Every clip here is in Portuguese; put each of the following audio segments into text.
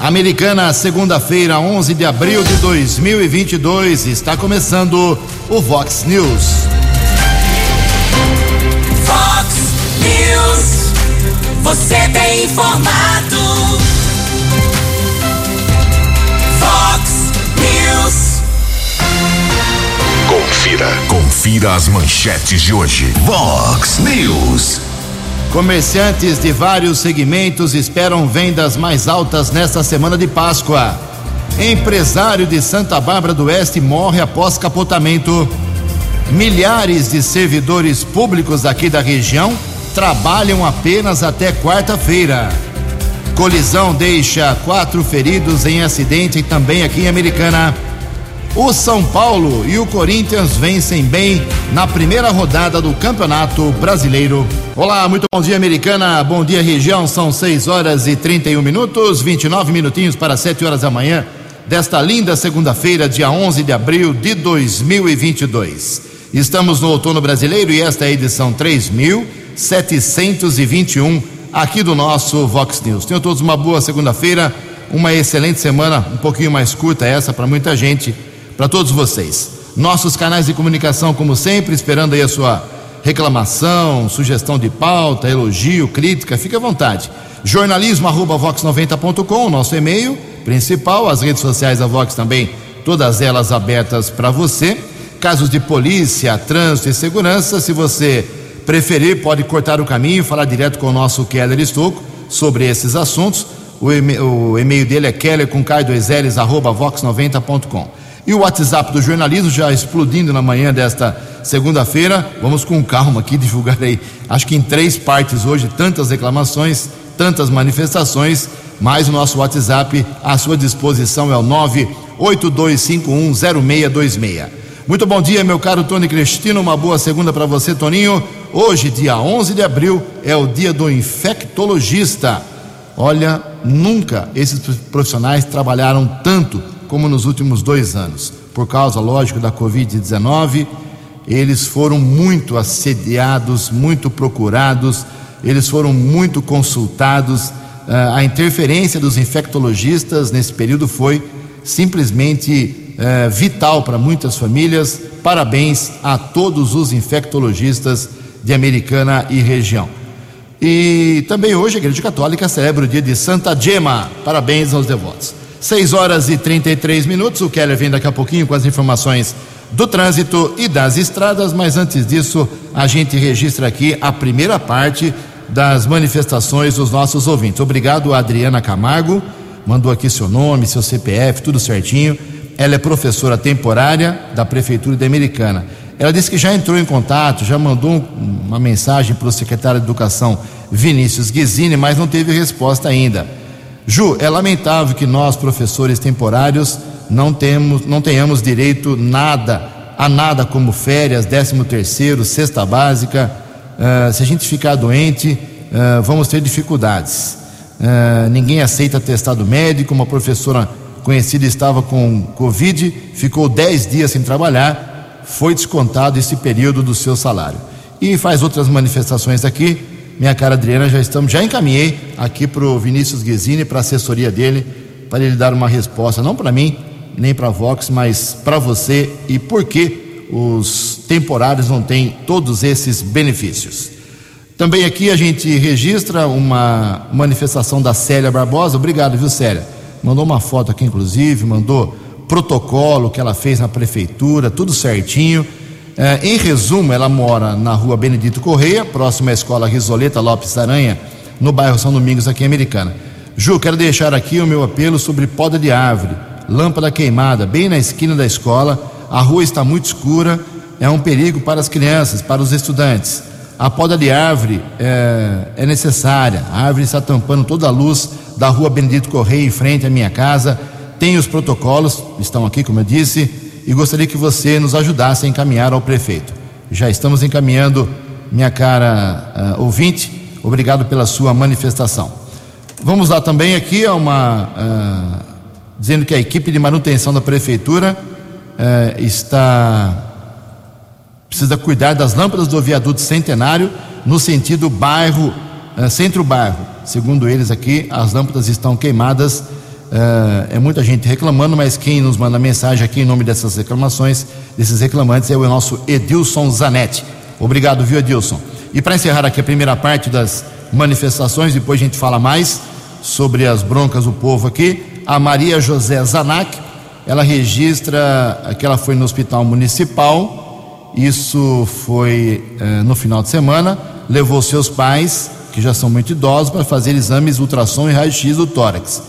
Americana, segunda-feira, 11 de abril de 2022, está começando o Vox News. Vox News, você tem informado. Vox News. Confira, confira as manchetes de hoje. Vox News. Comerciantes de vários segmentos esperam vendas mais altas nesta semana de Páscoa. Empresário de Santa Bárbara do Oeste morre após capotamento. Milhares de servidores públicos aqui da região trabalham apenas até quarta-feira. Colisão deixa quatro feridos em acidente também aqui em Americana. O São Paulo e o Corinthians vencem bem na primeira rodada do Campeonato Brasileiro. Olá, muito bom dia, Americana. Bom dia, região. São 6 horas e 31 minutos, 29 minutinhos para 7 horas da manhã desta linda segunda-feira, dia 11 de abril de 2022. Estamos no outono brasileiro e esta é a edição 3721 aqui do nosso Vox News. Tenham todos uma boa segunda-feira, uma excelente semana, um pouquinho mais curta essa para muita gente para todos vocês. Nossos canais de comunicação, como sempre, esperando aí a sua reclamação, sugestão de pauta, elogio, crítica, fique à vontade. Jornalismo arroba vox90.com, nosso e-mail principal, as redes sociais da Vox também, todas elas abertas para você. Casos de polícia, trânsito e segurança, se você preferir, pode cortar o caminho, falar direto com o nosso Keller Estocco sobre esses assuntos. O e-mail dele é keller com arroba vox90.com. E o WhatsApp do jornalismo já explodindo na manhã desta segunda-feira. Vamos com calma aqui divulgar aí, acho que em três partes hoje, tantas reclamações, tantas manifestações, mas o nosso WhatsApp à sua disposição é o 982510626. Muito bom dia, meu caro Tony Cristino. Uma boa segunda para você, Toninho. Hoje, dia 11 de abril, é o dia do infectologista. Olha, nunca esses profissionais trabalharam tanto como nos últimos dois anos. Por causa, lógico, da Covid-19, eles foram muito assediados, muito procurados, eles foram muito consultados. Ah, a interferência dos infectologistas nesse período foi simplesmente eh, vital para muitas famílias. Parabéns a todos os infectologistas de Americana e região. E também hoje a Igreja Católica celebra o dia de Santa Gema. Parabéns aos devotos. 6 horas e 33 minutos. O Keller vem daqui a pouquinho com as informações do trânsito e das estradas, mas antes disso, a gente registra aqui a primeira parte das manifestações dos nossos ouvintes. Obrigado, Adriana Camargo. Mandou aqui seu nome, seu CPF, tudo certinho. Ela é professora temporária da Prefeitura de Americana. Ela disse que já entrou em contato, já mandou uma mensagem para o secretário de Educação, Vinícius Guizini, mas não teve resposta ainda. Ju, é lamentável que nós, professores temporários, não, temos, não tenhamos direito nada, a nada como férias, décimo terceiro, cesta básica. Uh, se a gente ficar doente, uh, vamos ter dificuldades. Uh, ninguém aceita atestado médico. Uma professora conhecida estava com Covid, ficou 10 dias sem trabalhar, foi descontado esse período do seu salário. E faz outras manifestações aqui minha cara Adriana, já estamos, já encaminhei aqui para o Vinícius Guizini, para a assessoria dele, para ele dar uma resposta, não para mim, nem para a Vox, mas para você e por que os temporários não têm todos esses benefícios. Também aqui a gente registra uma manifestação da Célia Barbosa, obrigado, viu, Célia? Mandou uma foto aqui, inclusive, mandou protocolo que ela fez na prefeitura, tudo certinho. É, em resumo, ela mora na rua Benedito Correia, próximo à escola Risoleta Lopes Aranha, no bairro São Domingos, aqui em Americana. Ju, quero deixar aqui o meu apelo sobre poda de árvore, lâmpada queimada, bem na esquina da escola. A rua está muito escura, é um perigo para as crianças, para os estudantes. A poda de árvore é, é necessária. A árvore está tampando toda a luz da rua Benedito Correia em frente à minha casa. Tem os protocolos, estão aqui, como eu disse e gostaria que você nos ajudasse a encaminhar ao prefeito. Já estamos encaminhando, minha cara uh, ouvinte, obrigado pela sua manifestação. Vamos lá também aqui a uma uh, dizendo que a equipe de manutenção da prefeitura uh, está precisa cuidar das lâmpadas do viaduto centenário no sentido bairro centro-bairro. Segundo eles aqui, as lâmpadas estão queimadas é, é muita gente reclamando, mas quem nos manda mensagem aqui em nome dessas reclamações, desses reclamantes, é o nosso Edilson Zanetti. Obrigado, viu, Edilson? E para encerrar aqui a primeira parte das manifestações, depois a gente fala mais sobre as broncas do povo aqui. A Maria José Zanac, ela registra que ela foi no hospital municipal, isso foi eh, no final de semana, levou seus pais, que já são muito idosos, para fazer exames ultrassom e raio-x do tórax.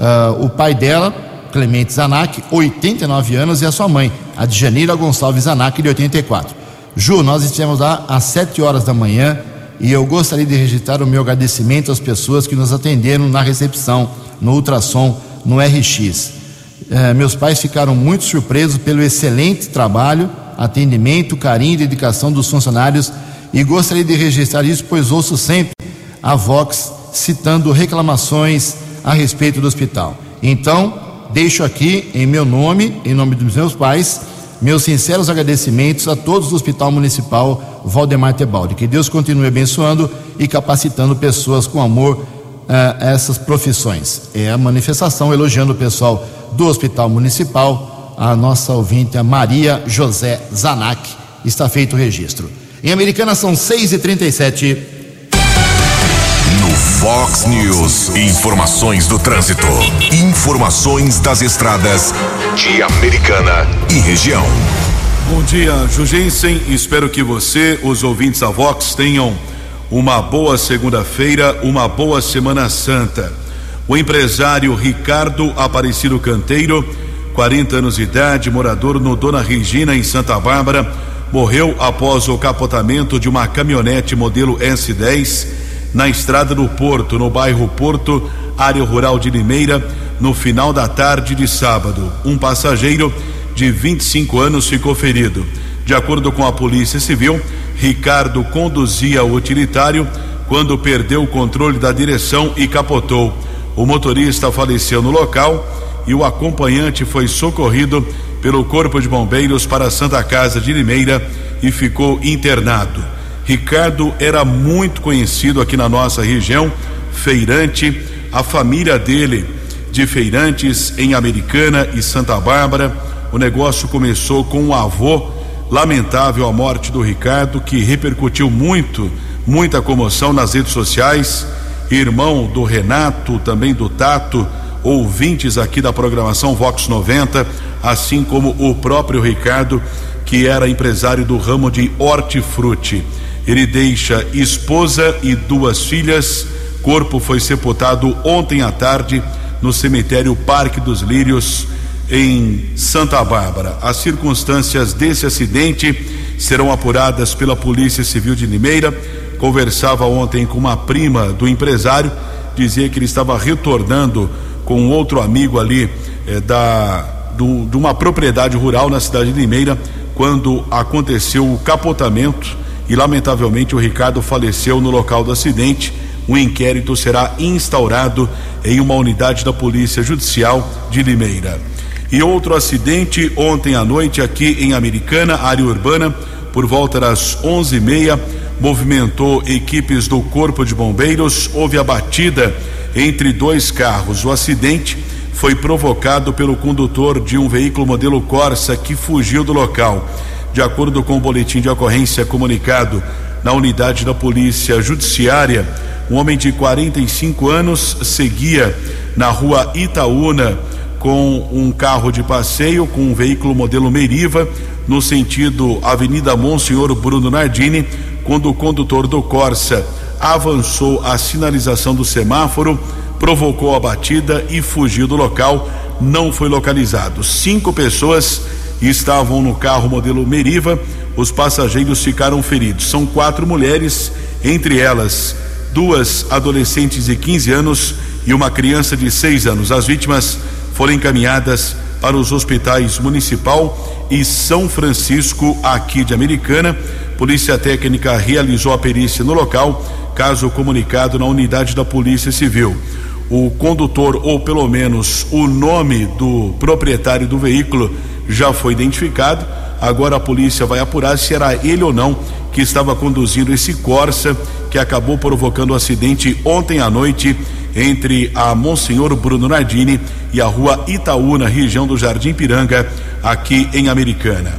Uh, o pai dela, Clemente Zanac, 89 anos, e a sua mãe, a Djanira Gonçalves Zanac, de 84. Ju, nós estivemos lá às 7 horas da manhã e eu gostaria de registrar o meu agradecimento às pessoas que nos atenderam na recepção, no ultrassom, no RX. Eh, meus pais ficaram muito surpresos pelo excelente trabalho, atendimento, carinho e dedicação dos funcionários e gostaria de registrar isso, pois ouço sempre a Vox citando reclamações a respeito do hospital. Então, deixo aqui, em meu nome, em nome dos meus pais, meus sinceros agradecimentos a todos do Hospital Municipal Valdemar Tebaldi. Que Deus continue abençoando e capacitando pessoas com amor a essas profissões. É a manifestação elogiando o pessoal do Hospital Municipal, a nossa ouvinte, a Maria José Zanac. Está feito o registro. Em Americana são 6h37. Fox News, informações do trânsito. Informações das estradas de Americana e região. Bom dia, Jugensen. Espero que você, os ouvintes da Vox, tenham uma boa segunda-feira, uma boa Semana Santa. O empresário Ricardo Aparecido Canteiro, 40 anos de idade, morador no Dona Regina, em Santa Bárbara, morreu após o capotamento de uma caminhonete modelo S10 na estrada do Porto, no bairro Porto, área rural de Limeira, no final da tarde de sábado. Um passageiro de 25 anos ficou ferido. De acordo com a Polícia Civil, Ricardo conduzia o utilitário quando perdeu o controle da direção e capotou. O motorista faleceu no local e o acompanhante foi socorrido pelo Corpo de Bombeiros para a Santa Casa de Limeira e ficou internado. Ricardo era muito conhecido aqui na nossa região, feirante, a família dele de feirantes em Americana e Santa Bárbara. O negócio começou com um avô, lamentável a morte do Ricardo, que repercutiu muito, muita comoção nas redes sociais. Irmão do Renato, também do Tato, ouvintes aqui da programação Vox 90, assim como o próprio Ricardo, que era empresário do ramo de hortifruti. Ele deixa esposa e duas filhas. Corpo foi sepultado ontem à tarde no cemitério Parque dos Lírios, em Santa Bárbara. As circunstâncias desse acidente serão apuradas pela Polícia Civil de Limeira. Conversava ontem com uma prima do empresário, dizia que ele estava retornando com outro amigo ali eh, da do, de uma propriedade rural na cidade de Limeira quando aconteceu o capotamento e lamentavelmente o Ricardo faleceu no local do acidente. Um inquérito será instaurado em uma unidade da Polícia Judicial de Limeira. E outro acidente ontem à noite aqui em Americana, área urbana, por volta das onze e meia, movimentou equipes do Corpo de Bombeiros. Houve a batida entre dois carros. O acidente foi provocado pelo condutor de um veículo modelo Corsa que fugiu do local. De acordo com o boletim de ocorrência comunicado na unidade da Polícia Judiciária, um homem de 45 anos seguia na rua Itaúna com um carro de passeio com um veículo modelo Meriva no sentido Avenida Monsenhor Bruno Nardini, quando o condutor do Corsa avançou a sinalização do semáforo, provocou a batida e fugiu do local, não foi localizado. Cinco pessoas estavam no carro modelo Meriva, os passageiros ficaram feridos. São quatro mulheres, entre elas duas adolescentes de 15 anos e uma criança de 6 anos. As vítimas foram encaminhadas para os hospitais Municipal e São Francisco, aqui de Americana. Polícia Técnica realizou a perícia no local, caso comunicado na unidade da Polícia Civil. O condutor, ou pelo menos o nome do proprietário do veículo, já foi identificado. Agora a polícia vai apurar se era ele ou não que estava conduzindo esse Corsa que acabou provocando o um acidente ontem à noite entre a Monsenhor Bruno Nardini e a rua Itaú, na região do Jardim Piranga, aqui em Americana.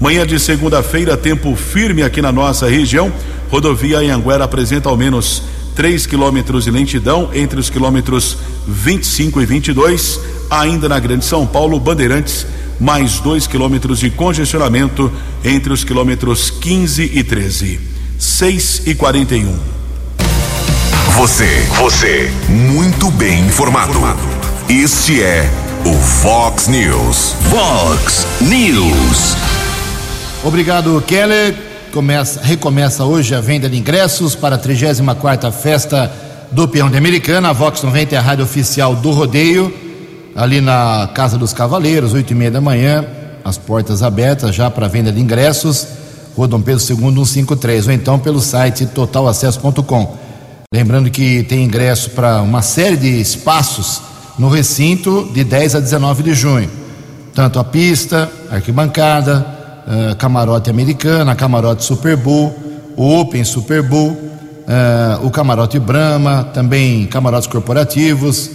Manhã de segunda-feira, tempo firme aqui na nossa região. Rodovia Anhanguera apresenta ao menos 3 quilômetros de lentidão entre os quilômetros 25 e 22. Ainda na Grande São Paulo, Bandeirantes, mais 2 quilômetros de congestionamento entre os quilômetros 15 e 13. 6 e 41. Você, você, muito bem informado. Este é o Fox News. Fox News. Obrigado, Keller. Começa, recomeça hoje a venda de ingressos para a 34 Festa do Peão de Americana. A Vox 90 é a rádio oficial do rodeio, ali na Casa dos Cavaleiros, 8 e meia da manhã. As portas abertas já para venda de ingressos. Rua Dom Pedro II 153, ou então pelo site totalacesso.com. Lembrando que tem ingresso para uma série de espaços no recinto de 10 a 19 de junho. Tanto a pista, arquibancada, uh, camarote americana, camarote Super Bowl, o Open Super Bowl, uh, o camarote Brahma, também camarotes corporativos,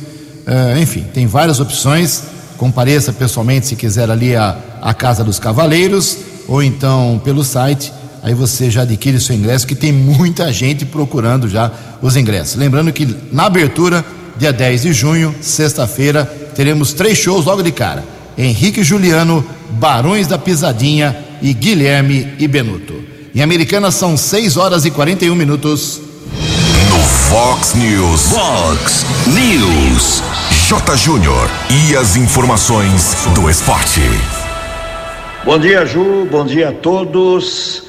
enfim, tem várias opções. Compareça pessoalmente se quiser ali a, a Casa dos Cavaleiros ou então pelo site. Aí você já adquire seu ingresso, que tem muita gente procurando já os ingressos. Lembrando que na abertura, dia 10 de junho, sexta-feira, teremos três shows logo de cara. Henrique Juliano, Barões da Pisadinha e Guilherme e Benuto. Em Americana são 6 horas e 41 minutos. Fox News. Fox News. J. Júnior. E as informações do esporte. Bom dia, Ju. Bom dia a todos.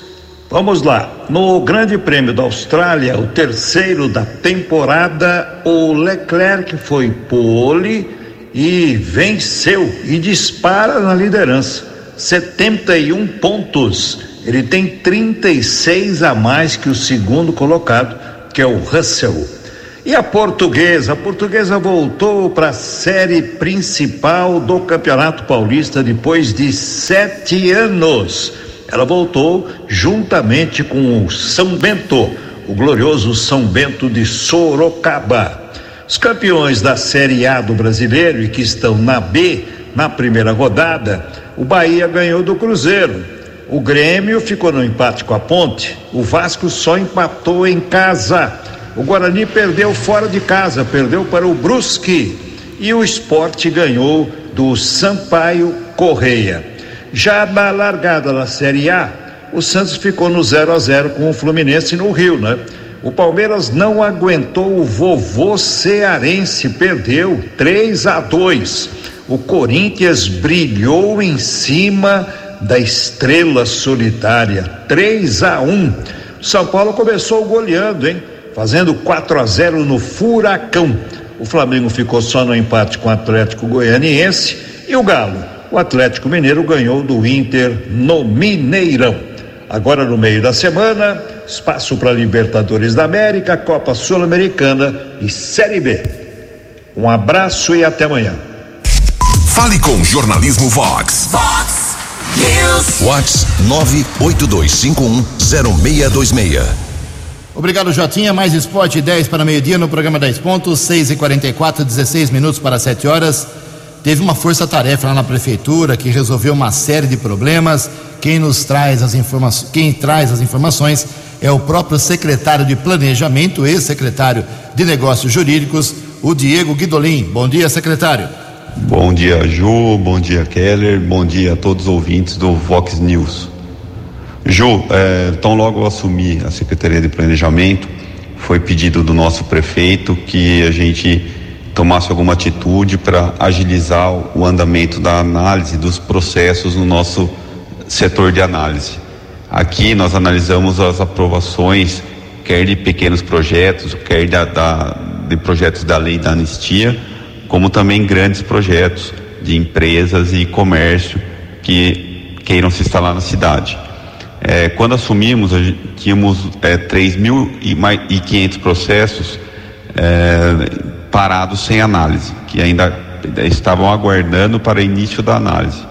Vamos lá. No Grande Prêmio da Austrália, o terceiro da temporada, o Leclerc foi pole e venceu e dispara na liderança. 71 pontos. Ele tem 36 a mais que o segundo colocado, que é o Russell. E a portuguesa? A portuguesa voltou para a série principal do Campeonato Paulista depois de sete anos. Ela voltou juntamente com o São Bento, o glorioso São Bento de Sorocaba. Os campeões da Série A do brasileiro e que estão na B, na primeira rodada, o Bahia ganhou do Cruzeiro. O Grêmio ficou no empate com a Ponte. O Vasco só empatou em casa. O Guarani perdeu fora de casa, perdeu para o Brusque. E o esporte ganhou do Sampaio Correia. Já na largada da Série A, o Santos ficou no 0 a 0 com o Fluminense no Rio, né? O Palmeiras não aguentou o vovô cearense, perdeu 3 a 2. O Corinthians brilhou em cima da estrela solitária, 3 a 1. São Paulo começou goleando, hein? Fazendo 4 a 0 no Furacão. O Flamengo ficou só no empate com o Atlético Goianiense e o Galo, o Atlético Mineiro ganhou do Inter no Mineirão. Agora no meio da semana, espaço para Libertadores da América, Copa Sul-Americana e Série B. Um abraço e até amanhã. Fale com Jornalismo Vox. Fox Vox 982510626. Obrigado, Jotinha. Mais esporte 10 para meio-dia no programa 10 pontos, 6 e 44 16 minutos para 7 horas. Teve uma força-tarefa lá na prefeitura que resolveu uma série de problemas. Quem nos traz as informações, quem traz as informações é o próprio secretário de Planejamento, ex-secretário de Negócios Jurídicos, o Diego Guidolin. Bom dia, secretário. Bom dia, Ju. Bom dia, Keller. Bom dia a todos os ouvintes do Vox News. Ju, é, tão logo eu assumi a Secretaria de Planejamento, foi pedido do nosso prefeito que a gente tomasse alguma atitude para agilizar o andamento da análise dos processos no nosso setor de análise. Aqui nós analisamos as aprovações, quer de pequenos projetos, quer da, da, de projetos da lei da anistia, como também grandes projetos de empresas e comércio que queiram se instalar na cidade. É, quando assumimos, tínhamos é, 3.500 processos é, parados sem análise, que ainda estavam aguardando para início da análise.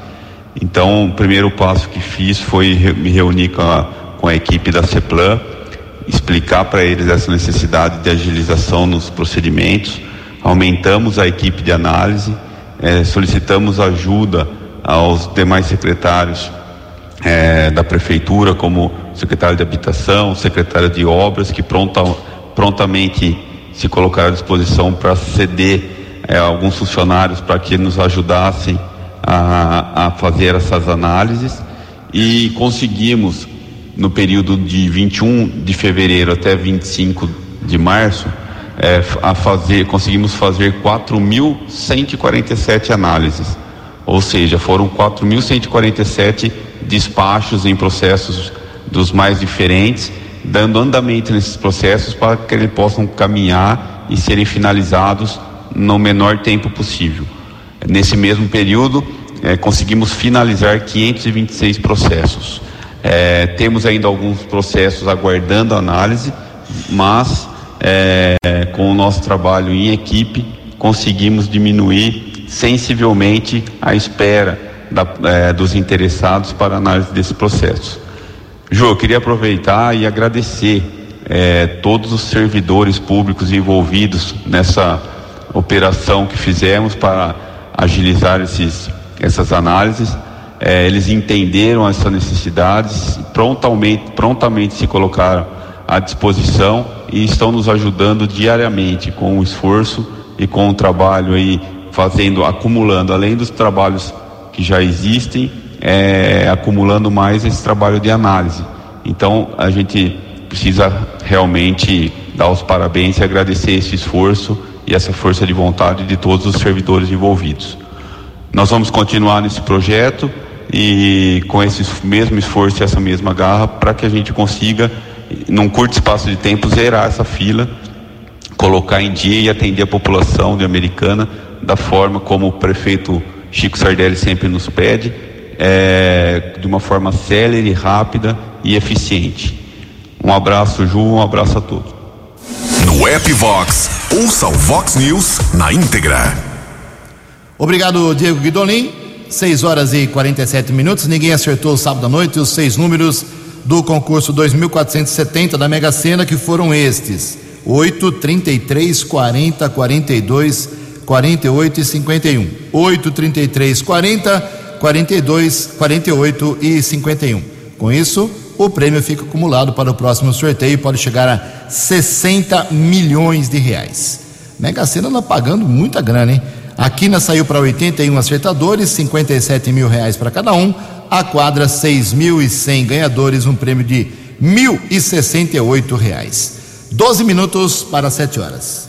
Então, o primeiro passo que fiz foi me reunir com a, com a equipe da CEPLAN explicar para eles essa necessidade de agilização nos procedimentos. Aumentamos a equipe de análise, eh, solicitamos ajuda aos demais secretários eh, da prefeitura, como secretário de habitação, secretário de obras, que pronta, prontamente se colocaram à disposição para ceder eh, alguns funcionários para que nos ajudassem a, a fazer essas análises. E conseguimos no período de 21 de fevereiro até 25 de março é, a fazer conseguimos fazer 4.147 análises. Ou seja foram 4.147 despachos em processos dos mais diferentes dando andamento nesses processos para que eles possam caminhar e serem finalizados no menor tempo possível. Nesse mesmo período é, conseguimos finalizar 526 processos. É, temos ainda alguns processos aguardando análise, mas é, com o nosso trabalho em equipe conseguimos diminuir sensivelmente a espera da, é, dos interessados para análise desse processo. Jô, eu queria aproveitar e agradecer é, todos os servidores públicos envolvidos nessa operação que fizemos para agilizar esses, essas análises é, eles entenderam essa necessidade, prontamente, prontamente se colocaram à disposição e estão nos ajudando diariamente com o esforço e com o trabalho aí fazendo, acumulando, além dos trabalhos que já existem, é, acumulando mais esse trabalho de análise. Então a gente precisa realmente dar os parabéns e agradecer esse esforço e essa força de vontade de todos os servidores envolvidos. Nós vamos continuar nesse projeto e com esse mesmo esforço e essa mesma garra para que a gente consiga, num curto espaço de tempo, zerar essa fila, colocar em dia e atender a população de Americana da forma como o prefeito Chico Sardelli sempre nos pede, é, de uma forma célere, rápida e eficiente. Um abraço, Ju, um abraço a todos. No app Vox, ouça o Vox News na íntegra. Obrigado, Diego Guidolin. 6 horas e 47 minutos. Ninguém acertou sábado à noite os seis números do concurso 2470 da Mega Sena, que foram estes: 8, 33, 40, 42, 48 e 51. 8, 33, 40, 42, 48 e 51. Com isso, o prêmio fica acumulado para o próximo sorteio e pode chegar a 60 milhões de reais. Mega Sena anda pagando muita grana, hein? A quina saiu para 81 acertadores, 57 mil reais para cada um. A quadra, 6.100 ganhadores, um prêmio de 1.068 reais. 12 minutos para 7 horas.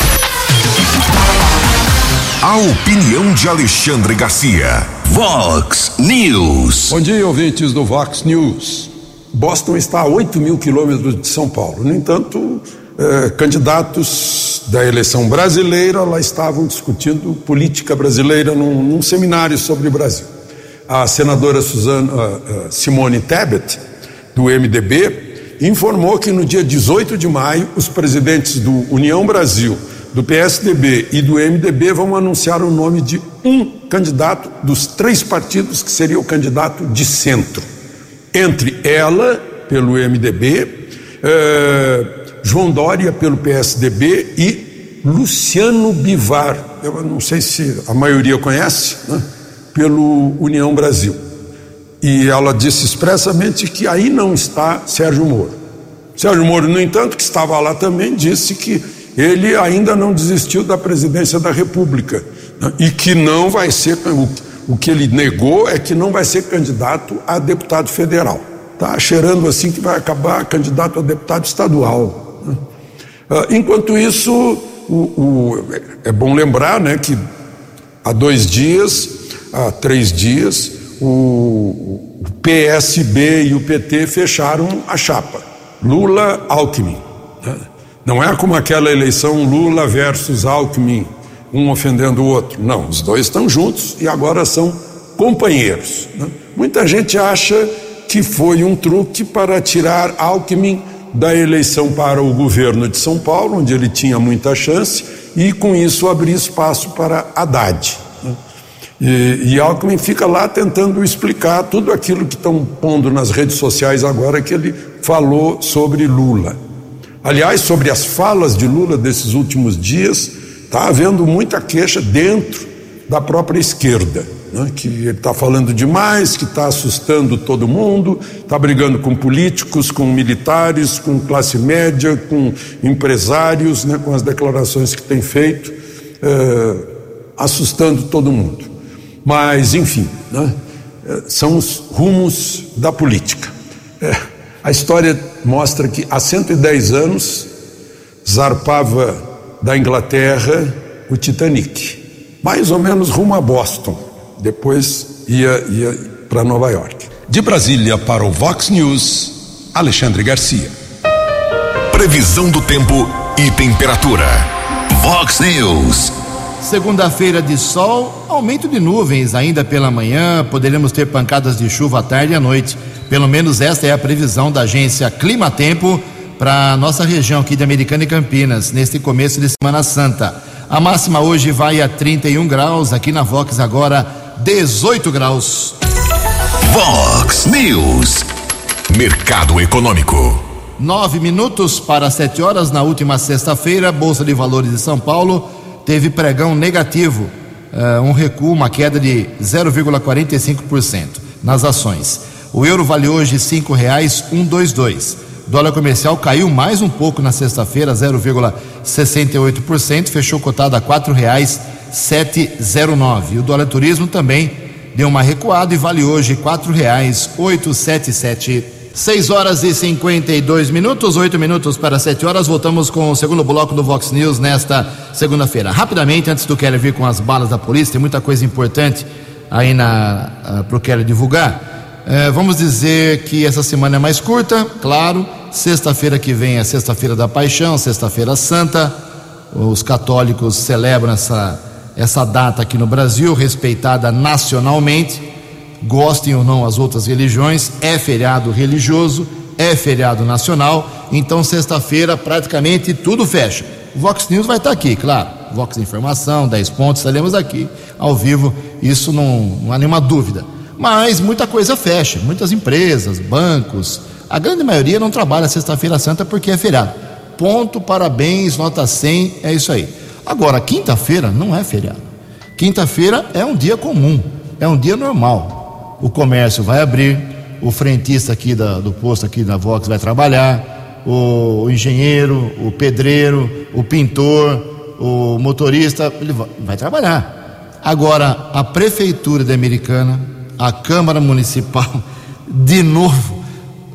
A opinião de Alexandre Garcia. Vox News. Bom dia, ouvintes do Vox News. Boston está a 8 mil quilômetros de São Paulo. No entanto, eh, candidatos da eleição brasileira lá estavam discutindo política brasileira num, num seminário sobre o Brasil. A senadora Suzana, uh, Simone Tebet, do MDB, informou que no dia 18 de maio os presidentes do União Brasil, do PSDB e do MDB vão anunciar o nome de um candidato dos três partidos que seria o candidato de centro. Entre ela, pelo MDB, uh, João Dória pelo PSDB e Luciano Bivar, eu não sei se a maioria conhece, né? pelo União Brasil. E ela disse expressamente que aí não está Sérgio Moro. Sérgio Moro, no entanto, que estava lá também, disse que ele ainda não desistiu da presidência da República né? e que não vai ser. O, que ele negou é que não vai ser candidato a deputado federal. Está cheirando assim que vai acabar candidato a deputado estadual. Ah, enquanto isso, o, o, é bom lembrar né, que há dois dias, há três dias, o, o PSB e o PT fecharam a chapa. Lula-Alckmin. Né? Não é como aquela eleição Lula versus Alckmin, um ofendendo o outro. Não, os dois estão juntos e agora são companheiros. Né? Muita gente acha que foi um truque para tirar Alckmin da eleição para o governo de São Paulo, onde ele tinha muita chance, e com isso abrir espaço para Haddad. Né? E, e Alckmin fica lá tentando explicar tudo aquilo que estão pondo nas redes sociais agora que ele falou sobre Lula. Aliás, sobre as falas de Lula desses últimos dias, está havendo muita queixa dentro da própria esquerda, né? que está falando demais, que está assustando todo mundo, está brigando com políticos, com militares, com classe média, com empresários, né? com as declarações que tem feito, eh, assustando todo mundo. Mas, enfim, né? Eh, são os rumos da política. É, a história mostra que há 110 anos zarpava da Inglaterra o Titanic mais ou menos rumo a Boston. Depois ia, ia para Nova York. De Brasília para o Vox News, Alexandre Garcia. Previsão do tempo e temperatura. Vox News. Segunda-feira de sol, aumento de nuvens ainda pela manhã, poderemos ter pancadas de chuva à tarde e à noite. Pelo menos esta é a previsão da agência Clima Tempo para nossa região aqui de Americana e Campinas, neste começo de Semana Santa. A máxima hoje vai a 31 graus, aqui na Vox agora 18 graus. Vox News. Mercado Econômico. Nove minutos para sete horas na última sexta-feira, Bolsa de Valores de São Paulo teve pregão negativo, uh, um recuo, uma queda de 0,45% nas ações. O euro vale hoje cinco reais um dois dois. Dólar comercial caiu mais um pouco na sexta-feira, 0,68%, fechou cotado a sete zero nove. O dólar turismo também deu uma recuada e vale hoje sete sete. 6 horas e 52 minutos, 8 minutos para 7 horas. Voltamos com o segundo bloco do Vox News nesta segunda-feira. Rapidamente, antes do Keller vir com as balas da polícia, tem muita coisa importante aí na, uh, para o Keller divulgar. É, vamos dizer que essa semana é mais curta, claro. Sexta-feira que vem é Sexta-feira da Paixão, Sexta-feira Santa. Os católicos celebram essa, essa data aqui no Brasil, respeitada nacionalmente. Gostem ou não as outras religiões, é feriado religioso, é feriado nacional. Então, sexta-feira, praticamente tudo fecha. O Vox News vai estar aqui, claro. Vox Informação, 10 pontos, estaremos aqui ao vivo. Isso não, não há nenhuma dúvida mas muita coisa fecha, muitas empresas, bancos, a grande maioria não trabalha sexta-feira santa porque é feriado. Ponto, parabéns, nota 100, é isso aí. Agora, quinta-feira não é feriado. Quinta-feira é um dia comum, é um dia normal. O comércio vai abrir, o frentista aqui da, do posto aqui da Vox vai trabalhar, o, o engenheiro, o pedreiro, o pintor, o motorista, ele vai, vai trabalhar. Agora, a prefeitura da Americana a Câmara Municipal, de novo,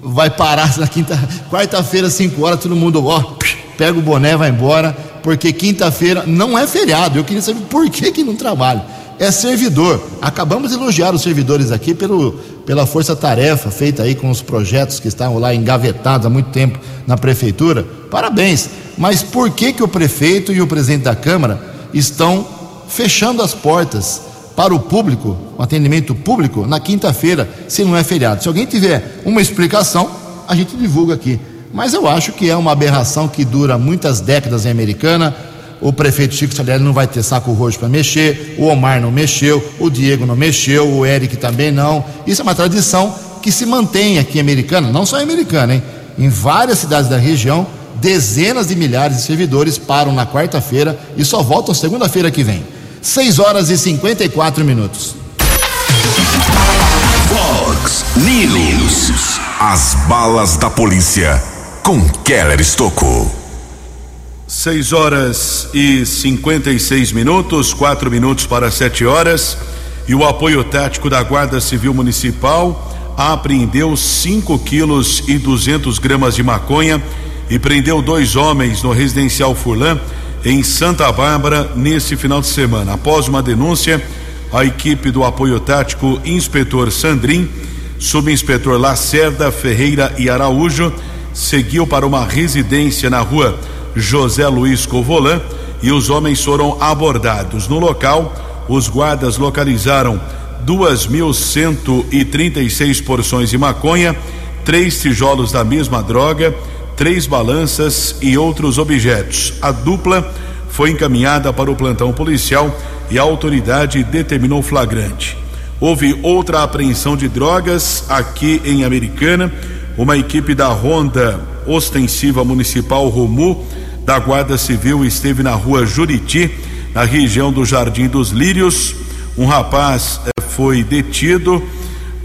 vai parar na quinta, quarta-feira, 5 horas, todo mundo, ó, pega o boné, vai embora, porque quinta-feira não é feriado. Eu queria saber por que, que não trabalha. É servidor. Acabamos de elogiar os servidores aqui pelo, pela força-tarefa feita aí com os projetos que estavam lá engavetados há muito tempo na prefeitura. Parabéns. Mas por que, que o prefeito e o presidente da Câmara estão fechando as portas para o público, o atendimento público, na quinta-feira, se não é feriado. Se alguém tiver uma explicação, a gente divulga aqui. Mas eu acho que é uma aberração que dura muitas décadas em Americana. O prefeito Chico Salieri não vai ter saco roxo para mexer, o Omar não mexeu, o Diego não mexeu, o Eric também não. Isso é uma tradição que se mantém aqui em Americana, não só em Americana, hein? Em várias cidades da região, dezenas de milhares de servidores param na quarta-feira e só voltam segunda-feira que vem. 6 horas e 54 minutos. Fox News. As balas da polícia com Keller Estocou. 6 horas e 56 minutos, 4 minutos para 7 horas. E o apoio tático da Guarda Civil Municipal apreendeu 5 quilos e 200 gramas de maconha e prendeu dois homens no residencial Furlan em Santa Bárbara nesse final de semana. Após uma denúncia, a equipe do apoio tático Inspetor Sandrin, Subinspetor Lacerda Ferreira e Araújo seguiu para uma residência na rua José Luiz Covolan e os homens foram abordados. No local, os guardas localizaram 2.136 porções de maconha, três tijolos da mesma droga três balanças e outros objetos. A dupla foi encaminhada para o plantão policial e a autoridade determinou flagrante. Houve outra apreensão de drogas aqui em Americana. Uma equipe da Ronda Ostensiva Municipal Romu da Guarda Civil esteve na rua Juriti, na região do Jardim dos Lírios. Um rapaz eh, foi detido.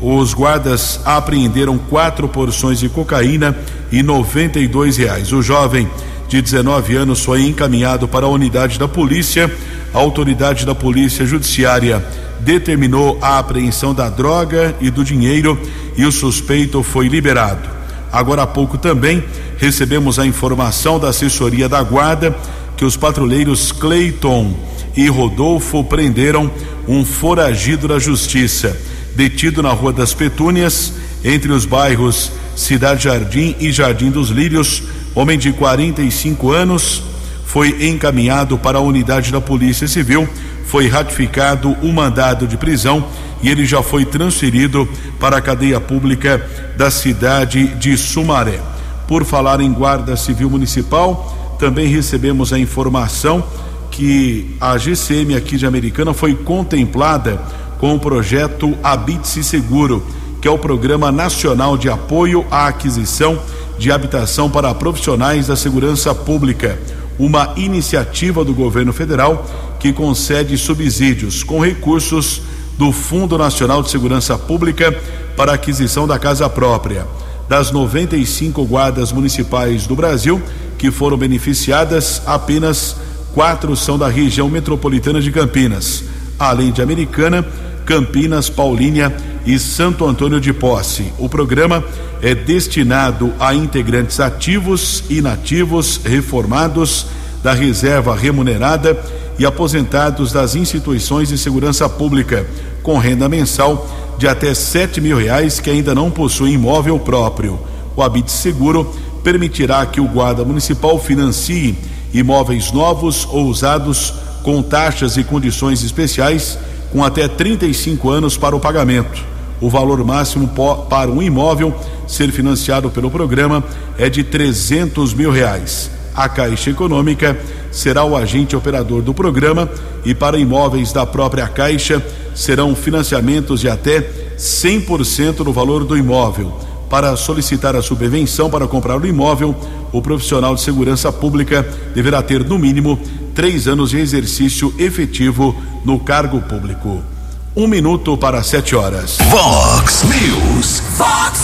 Os guardas apreenderam quatro porções de cocaína e 92 reais. O jovem de 19 anos foi encaminhado para a unidade da polícia. A autoridade da polícia judiciária determinou a apreensão da droga e do dinheiro e o suspeito foi liberado. Agora há pouco também recebemos a informação da assessoria da guarda que os patrulheiros Cleiton e Rodolfo prenderam um foragido da justiça, detido na Rua das Petúnias, entre os bairros Cidade Jardim e Jardim dos Lírios, homem de 45 anos, foi encaminhado para a unidade da Polícia Civil, foi ratificado o mandado de prisão e ele já foi transferido para a cadeia pública da cidade de Sumaré. Por falar em Guarda Civil Municipal, também recebemos a informação que a GCM aqui de Americana foi contemplada com o projeto Habite-se Seguro, que é o Programa Nacional de Apoio à Aquisição de Habitação para Profissionais da Segurança Pública, uma iniciativa do governo federal que concede subsídios com recursos do Fundo Nacional de Segurança Pública para aquisição da casa própria. Das 95 guardas municipais do Brasil que foram beneficiadas, apenas quatro são da região metropolitana de Campinas, além de Americana, Campinas, Paulínia e Santo Antônio de Posse. O programa é destinado a integrantes ativos, inativos, reformados da reserva remunerada e aposentados das instituições de segurança pública, com renda mensal de até sete mil reais que ainda não possuem imóvel próprio. O Habite Seguro permitirá que o guarda municipal financie imóveis novos ou usados com taxas e condições especiais com até 35 anos para o pagamento. O valor máximo para um imóvel ser financiado pelo programa é de 300 mil reais. A Caixa Econômica será o agente operador do programa e para imóveis da própria Caixa serão financiamentos de até 100% do valor do imóvel. Para solicitar a subvenção para comprar o imóvel, o profissional de segurança pública deverá ter, no mínimo, três anos de exercício efetivo no cargo público. Um minuto para sete horas. Vox News. Fox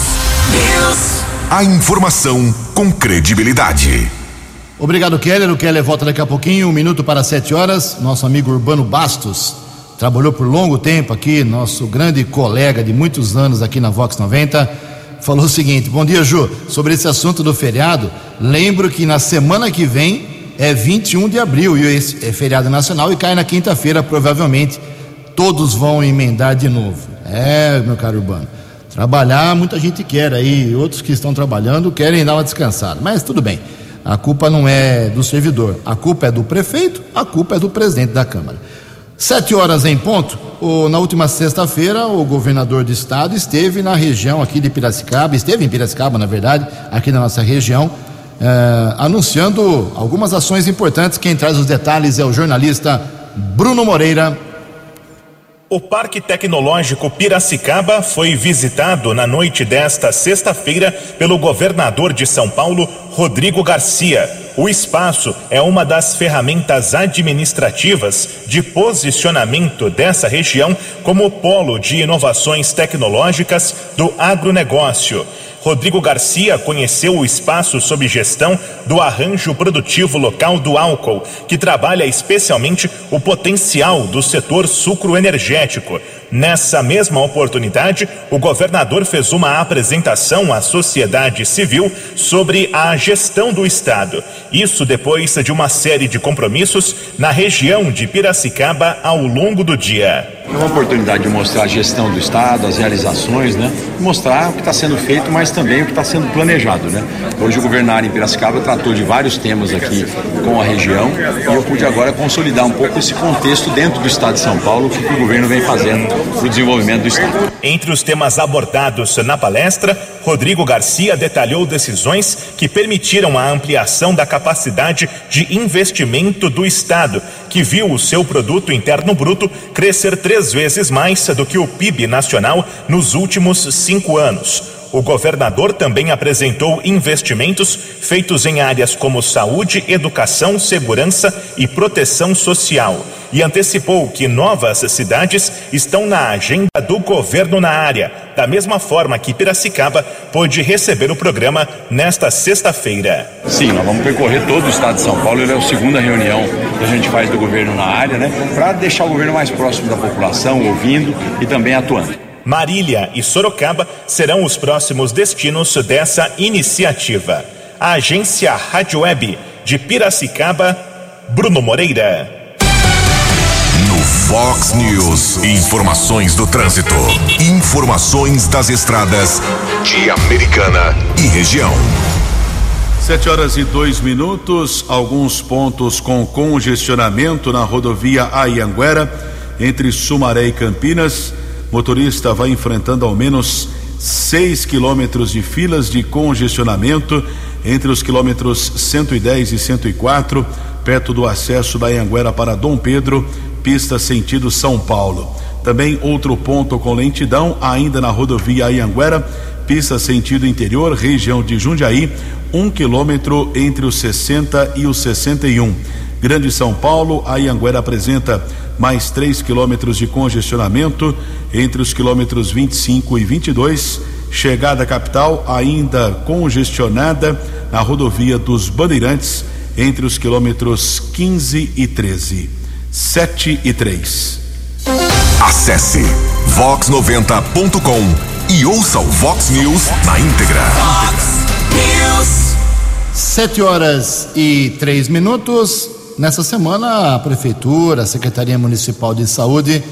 News. A informação com credibilidade. Obrigado, Keller. O Keller volta daqui a pouquinho, um minuto para sete horas. Nosso amigo Urbano Bastos trabalhou por longo tempo aqui, nosso grande colega de muitos anos aqui na Vox 90. Falou o seguinte: Bom dia, Ju. Sobre esse assunto do feriado, lembro que na semana que vem é 21 de abril e esse é feriado nacional e cai na quinta-feira, provavelmente. Todos vão emendar de novo. É, meu caro Urbano. Trabalhar, muita gente quer aí, outros que estão trabalhando querem dar uma descansada, mas tudo bem. A culpa não é do servidor, a culpa é do prefeito, a culpa é do presidente da Câmara. Sete horas em ponto, o, na última sexta-feira, o governador do estado esteve na região aqui de Piracicaba, esteve em Piracicaba, na verdade, aqui na nossa região, eh, anunciando algumas ações importantes. Quem traz os detalhes é o jornalista Bruno Moreira. O Parque Tecnológico Piracicaba foi visitado na noite desta sexta-feira pelo governador de São Paulo, Rodrigo Garcia. O espaço é uma das ferramentas administrativas de posicionamento dessa região como polo de inovações tecnológicas do agronegócio. Rodrigo Garcia conheceu o espaço sob gestão do Arranjo Produtivo Local do Álcool, que trabalha especialmente o potencial do setor sucroenergético. Nessa mesma oportunidade, o governador fez uma apresentação à sociedade civil sobre a gestão do Estado. Isso depois de uma série de compromissos na região de Piracicaba ao longo do dia. É uma oportunidade de mostrar a gestão do Estado, as realizações, né? Mostrar o que está sendo feito, mas também o que está sendo planejado, né? Hoje o governário em Piracicaba tratou de vários temas aqui com a região e eu pude agora consolidar um pouco esse contexto dentro do Estado de São Paulo, o que o governo vem fazendo o desenvolvimento do Estado. Entre os temas abordados na palestra, Rodrigo Garcia detalhou decisões que permitiram a ampliação da capacidade de investimento do Estado, que viu o seu produto interno bruto crescer três vezes mais do que o PIB nacional nos últimos cinco anos. O governador também apresentou investimentos feitos em áreas como saúde, educação, segurança e proteção social e antecipou que novas cidades estão na agenda do governo na área, da mesma forma que Piracicaba pôde receber o programa nesta sexta-feira. Sim, nós vamos percorrer todo o estado de São Paulo. Ele é a segunda reunião que a gente faz do governo na área, né? Para deixar o governo mais próximo da população, ouvindo e também atuando. Marília e Sorocaba serão os próximos destinos dessa iniciativa. A agência Rádio Web de Piracicaba, Bruno Moreira. No Fox News, informações do trânsito, informações das estradas de Americana e região. Sete horas e dois minutos, alguns pontos com congestionamento na rodovia Ayanguera, entre Sumaré e Campinas. Motorista vai enfrentando ao menos 6 quilômetros de filas de congestionamento entre os quilômetros 110 e 104, perto do acesso da Anguera para Dom Pedro, pista sentido São Paulo. Também outro ponto com lentidão, ainda na rodovia Anhanguera, pista sentido interior, região de Jundiaí, um quilômetro entre os 60 e os 61. Grande São Paulo, a Ianguera apresenta mais 3 quilômetros de congestionamento entre os quilômetros 25 e 22. Chegada à capital ainda congestionada na rodovia dos Bandeirantes entre os quilômetros 15 e 13. 7 e 3. Acesse vox90.com e ouça o Vox News na íntegra. News. 7 horas e três minutos. Nessa semana, a Prefeitura, a Secretaria Municipal de Saúde,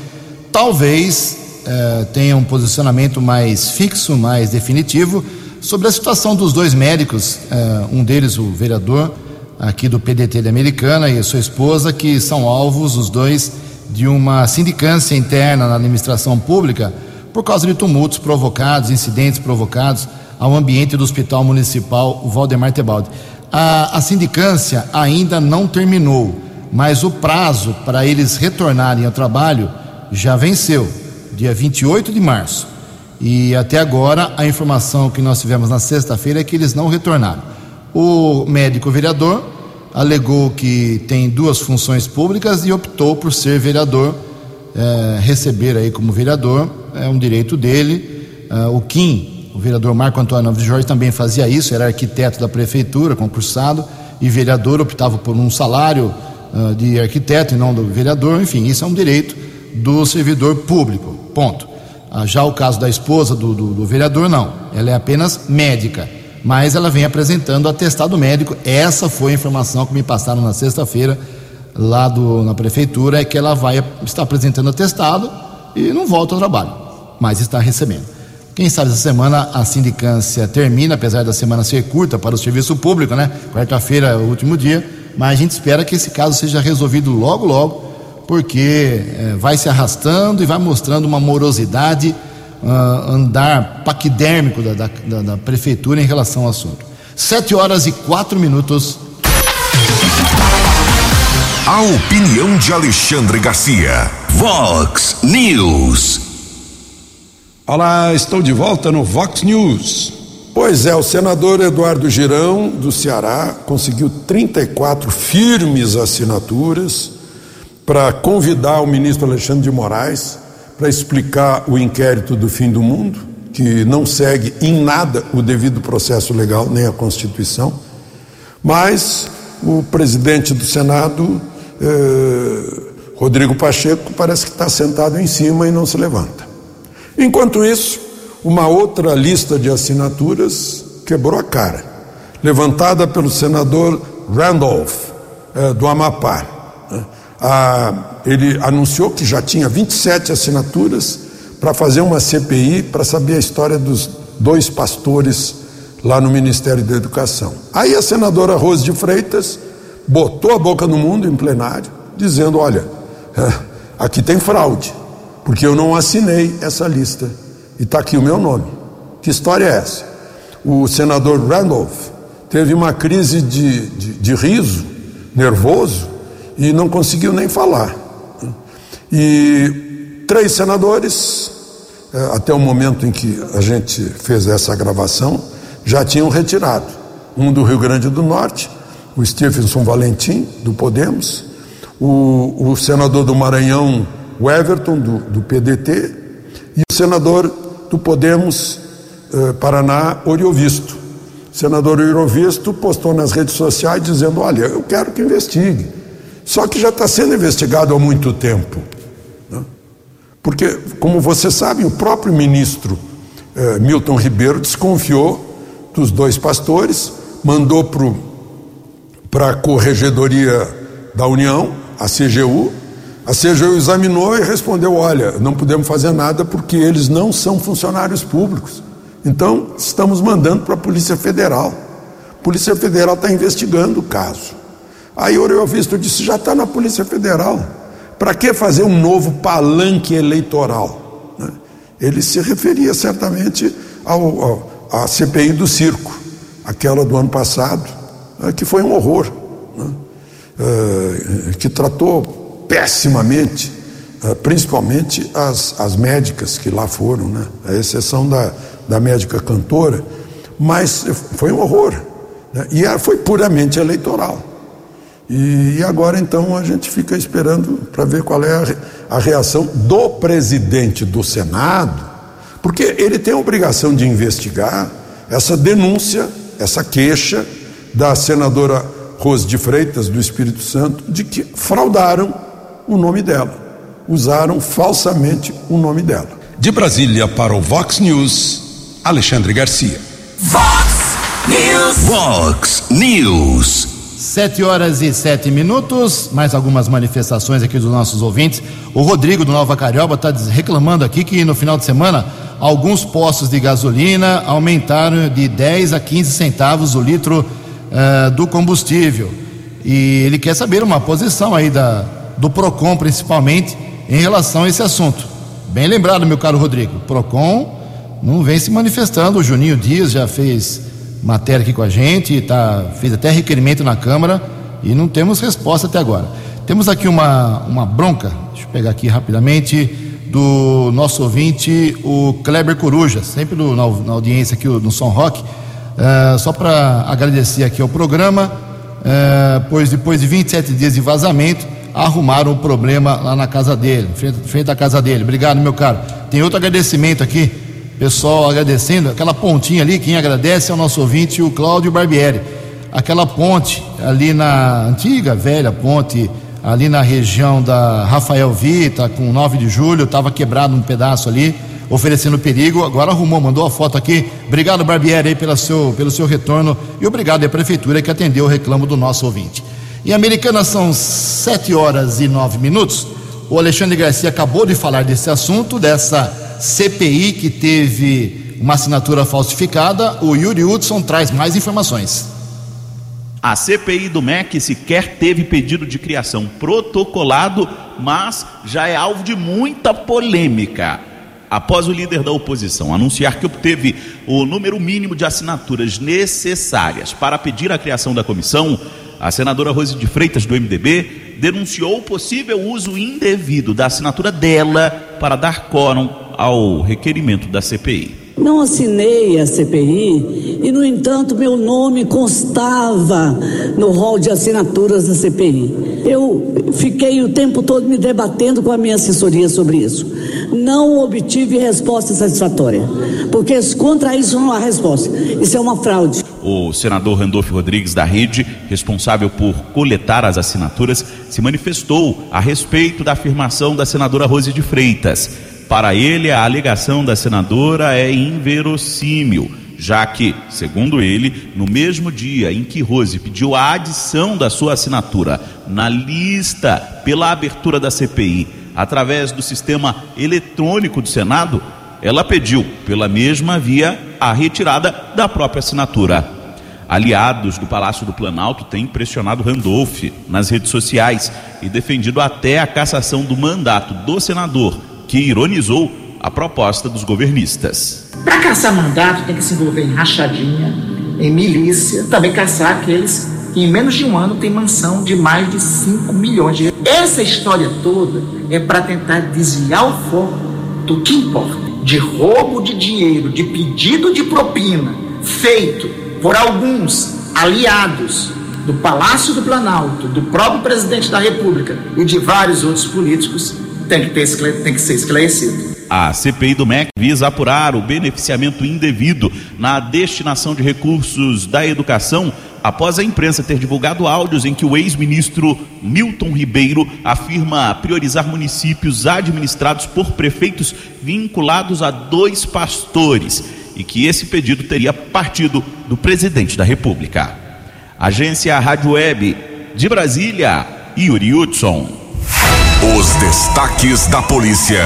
talvez eh, tenha um posicionamento mais fixo, mais definitivo, sobre a situação dos dois médicos, eh, um deles, o vereador aqui do PDT de Americana, e a sua esposa, que são alvos, os dois, de uma sindicância interna na administração pública por causa de tumultos provocados, incidentes provocados ao ambiente do Hospital Municipal Valdemar Tebaldi. A, a sindicância ainda não terminou, mas o prazo para eles retornarem ao trabalho já venceu, dia 28 de março. E até agora a informação que nós tivemos na sexta-feira é que eles não retornaram. O médico vereador alegou que tem duas funções públicas e optou por ser vereador, é, receber aí como vereador, é um direito dele. É, o Kim o vereador Marco Antônio Alves Jorge também fazia isso, era arquiteto da prefeitura, concursado, e vereador optava por um salário uh, de arquiteto e não do vereador. Enfim, isso é um direito do servidor público. Ponto. Uh, já o caso da esposa do, do, do vereador, não. Ela é apenas médica mas ela vem apresentando atestado médico. Essa foi a informação que me passaram na sexta-feira lá do, na prefeitura, é que ela vai estar apresentando atestado e não volta ao trabalho, mas está recebendo. Quem sabe essa semana a sindicância termina, apesar da semana ser curta para o serviço público, né? Quarta-feira é o último dia, mas a gente espera que esse caso seja resolvido logo, logo, porque é, vai se arrastando e vai mostrando uma morosidade, uh, andar paquidérmico da, da, da, da prefeitura em relação ao assunto. Sete horas e quatro minutos. A opinião de Alexandre Garcia. Vox News. Olá, estou de volta no Vox News. Pois é, o senador Eduardo Girão, do Ceará, conseguiu 34 firmes assinaturas para convidar o ministro Alexandre de Moraes para explicar o inquérito do fim do mundo, que não segue em nada o devido processo legal nem a Constituição. Mas o presidente do Senado, eh, Rodrigo Pacheco, parece que está sentado em cima e não se levanta. Enquanto isso, uma outra lista de assinaturas quebrou a cara, levantada pelo senador Randolph, eh, do Amapá. Ah, ele anunciou que já tinha 27 assinaturas para fazer uma CPI para saber a história dos dois pastores lá no Ministério da Educação. Aí a senadora Rose de Freitas botou a boca no mundo em plenário, dizendo: olha, aqui tem fraude porque eu não assinei essa lista. E está aqui o meu nome. Que história é essa? O senador Randolph teve uma crise de, de, de riso, nervoso, e não conseguiu nem falar. E três senadores eh, até o momento em que a gente fez essa gravação, já tinham retirado. Um do Rio Grande do Norte, o Stephenson Valentim, do Podemos, o, o senador do Maranhão, o Everton, do, do PDT, e o senador do Podemos eh, Paraná, Oriovisto. O senador Oriovisto postou nas redes sociais dizendo: Olha, eu quero que investigue. Só que já está sendo investigado há muito tempo. Né? Porque, como você sabe, o próprio ministro eh, Milton Ribeiro desconfiou dos dois pastores, mandou para a Corregedoria da União, a CGU, a CGU examinou e respondeu: olha, não podemos fazer nada porque eles não são funcionários públicos. Então, estamos mandando para a Polícia Federal. A Polícia Federal está investigando o caso. Aí o Oriovisto disse: já está na Polícia Federal. Para que fazer um novo palanque eleitoral? Né? Ele se referia certamente ao, ao, à CPI do circo, aquela do ano passado, né? que foi um horror, né? uh, que tratou pessimamente, eh, principalmente as, as médicas que lá foram, né? a exceção da, da médica cantora, mas foi um horror. Né? E foi puramente eleitoral. E, agora então a gente fica esperando para ver qual é a reação do presidente do Senado, porque ele tem a obrigação de investigar essa denúncia, essa queixa da senadora Rose de Freitas, do Espírito Santo, de que fraudaram o nome dela. Usaram falsamente o nome dela. De Brasília para o Vox News, Alexandre Garcia. Vox News. Vox News. Sete horas e sete minutos, mais algumas manifestações aqui dos nossos ouvintes. O Rodrigo do Nova Carioba está reclamando aqui que no final de semana alguns postos de gasolina aumentaram de 10 a 15 centavos o litro uh, do combustível. E ele quer saber uma posição aí da, do PROCON, principalmente, em relação a esse assunto. Bem lembrado, meu caro Rodrigo. PROCON não vem se manifestando. O Juninho Dias já fez matéria aqui com a gente, tá, fez até requerimento na Câmara e não temos resposta até agora. Temos aqui uma, uma bronca, deixa eu pegar aqui rapidamente, do nosso ouvinte, o Kleber Coruja, sempre do, na, na, audiência aqui no Som Rock. Uh, só para agradecer aqui ao programa, uh, pois depois de 27 dias de vazamento, arrumaram o problema lá na casa dele, frente, frente à casa dele. Obrigado, meu caro. Tem outro agradecimento aqui, pessoal agradecendo, aquela pontinha ali, quem agradece é o nosso ouvinte, o Cláudio Barbieri. Aquela ponte ali na antiga, velha ponte, ali na região da Rafael Vita, com 9 de julho, estava quebrado um pedaço ali, oferecendo perigo. Agora arrumou, mandou a foto aqui. Obrigado, Barbieri, aí, pelo seu, pelo seu retorno e obrigado à Prefeitura que atendeu o reclamo do nosso ouvinte. Em Americana são sete horas e nove minutos. O Alexandre Garcia acabou de falar desse assunto, dessa CPI que teve uma assinatura falsificada. O Yuri Hudson traz mais informações. A CPI do MEC sequer teve pedido de criação protocolado, mas já é alvo de muita polêmica. Após o líder da oposição anunciar que obteve o número mínimo de assinaturas necessárias para pedir a criação da comissão, a senadora Rose de Freitas, do MDB, denunciou o possível uso indevido da assinatura dela para dar quórum ao requerimento da CPI. Não assinei a CPI e, no entanto, meu nome constava no rol de assinaturas da CPI. Eu fiquei o tempo todo me debatendo com a minha assessoria sobre isso. Não obtive resposta satisfatória, porque contra isso não há resposta. Isso é uma fraude. O senador Randolfo Rodrigues da Rede, responsável por coletar as assinaturas, se manifestou a respeito da afirmação da senadora Rose de Freitas. Para ele, a alegação da senadora é inverossímil, já que, segundo ele, no mesmo dia em que Rose pediu a adição da sua assinatura na lista pela abertura da CPI através do sistema eletrônico do Senado, ela pediu, pela mesma via, a retirada da própria assinatura. Aliados do Palácio do Planalto têm pressionado Randolph nas redes sociais e defendido até a cassação do mandato do senador, que ironizou a proposta dos governistas. Para caçar mandato tem que se envolver em rachadinha, em milícia, também caçar aqueles que em menos de um ano têm mansão de mais de 5 milhões de euros. Essa história toda é para tentar desviar o foco do que importa de roubo de dinheiro, de pedido de propina, feito por alguns aliados do Palácio do Planalto, do próprio presidente da República e de vários outros políticos, tem que, ter, tem que ser esclarecido. A CPI do MEC visa apurar o beneficiamento indevido na destinação de recursos da educação após a imprensa ter divulgado áudios em que o ex-ministro Milton Ribeiro afirma priorizar municípios administrados por prefeitos vinculados a dois pastores e que esse pedido teria partido do presidente da República. Agência Rádio Web de Brasília, Yuri Hudson. Os destaques da polícia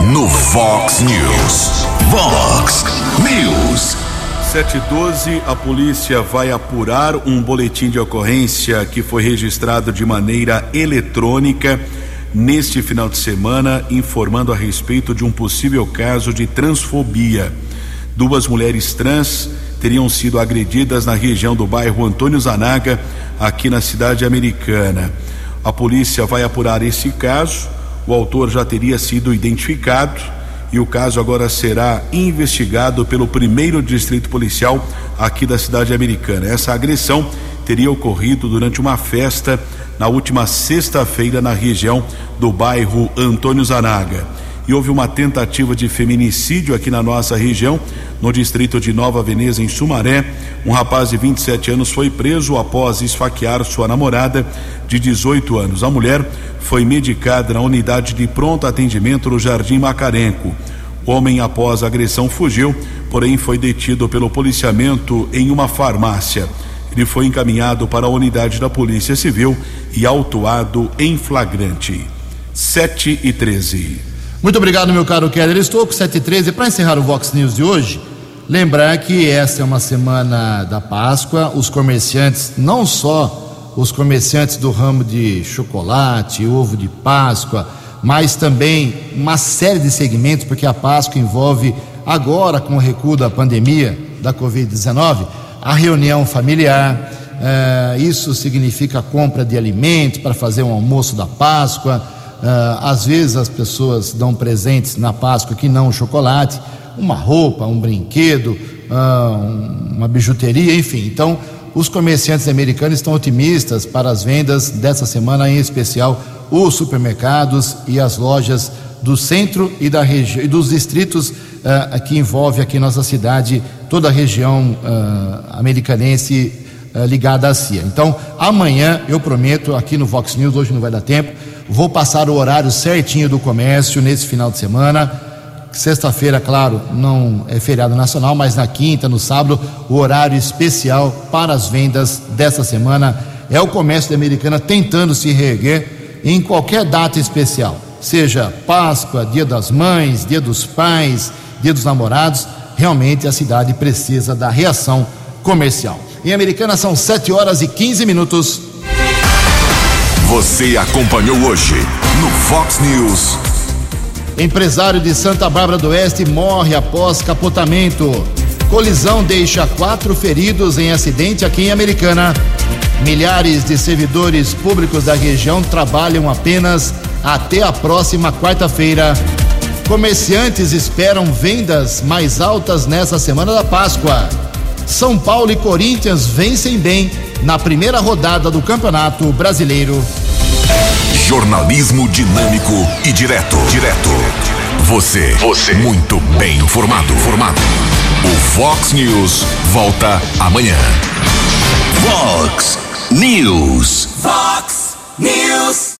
no Fox News. Fox News. 712, a polícia vai apurar um boletim de ocorrência que foi registrado de maneira eletrônica neste final de semana, informando a respeito de um possível caso de transfobia. Duas mulheres trans teriam sido agredidas na região do bairro Antônio Zanaga, aqui na cidade americana. A polícia vai apurar esse caso. O autor já teria sido identificado e o caso agora será investigado pelo primeiro distrito policial aqui da cidade americana. Essa agressão teria ocorrido durante uma festa na última sexta-feira na região do bairro Antônio Zanaga. E houve uma tentativa de feminicídio aqui na nossa região, no distrito de Nova Veneza, em Sumaré. Um rapaz de 27 anos foi preso após esfaquear sua namorada de 18 anos. A mulher foi medicada na unidade de pronto atendimento no Jardim Macarenco. O homem, após a agressão, fugiu, porém foi detido pelo policiamento em uma farmácia. Ele foi encaminhado para a unidade da Polícia Civil e autuado em flagrante. 7 e 13. Muito obrigado, meu caro Keller. Estou com 7 e 13. Para encerrar o Vox News de hoje, lembrar que esta é uma semana da Páscoa. Os comerciantes, não só os comerciantes do ramo de chocolate, ovo de Páscoa, mas também uma série de segmentos, porque a Páscoa envolve, agora com o recuo da pandemia da Covid-19, a reunião familiar. Eh, isso significa a compra de alimentos para fazer um almoço da Páscoa. Eh, às vezes as pessoas dão presentes na Páscoa que não chocolate, uma roupa, um brinquedo, ah, uma bijuteria, enfim. Então, os comerciantes americanos estão otimistas para as vendas dessa semana, em especial os supermercados e as lojas do centro e da região e dos distritos uh, que envolve aqui nossa cidade, toda a região uh, americanense uh, ligada à CIA. Então, amanhã eu prometo aqui no Vox News, hoje não vai dar tempo, vou passar o horário certinho do comércio nesse final de semana. Sexta-feira, claro, não é feriado nacional, mas na quinta, no sábado, o horário especial para as vendas dessa semana é o comércio da Americana tentando se reerguer em qualquer data especial, seja Páscoa, Dia das Mães, Dia dos Pais, Dia dos Namorados, realmente a cidade precisa da reação comercial. Em Americana são 7 horas e 15 minutos. Você acompanhou hoje no Fox News. Empresário de Santa Bárbara do Oeste morre após capotamento. Colisão deixa quatro feridos em acidente aqui em Americana. Milhares de servidores públicos da região trabalham apenas até a próxima quarta-feira. Comerciantes esperam vendas mais altas nessa semana da Páscoa. São Paulo e Corinthians vencem bem na primeira rodada do Campeonato Brasileiro. Jornalismo dinâmico e direto. Direto. Você. Você. Muito bem informado. Formado. O Fox News volta amanhã. Fox News. Fox News.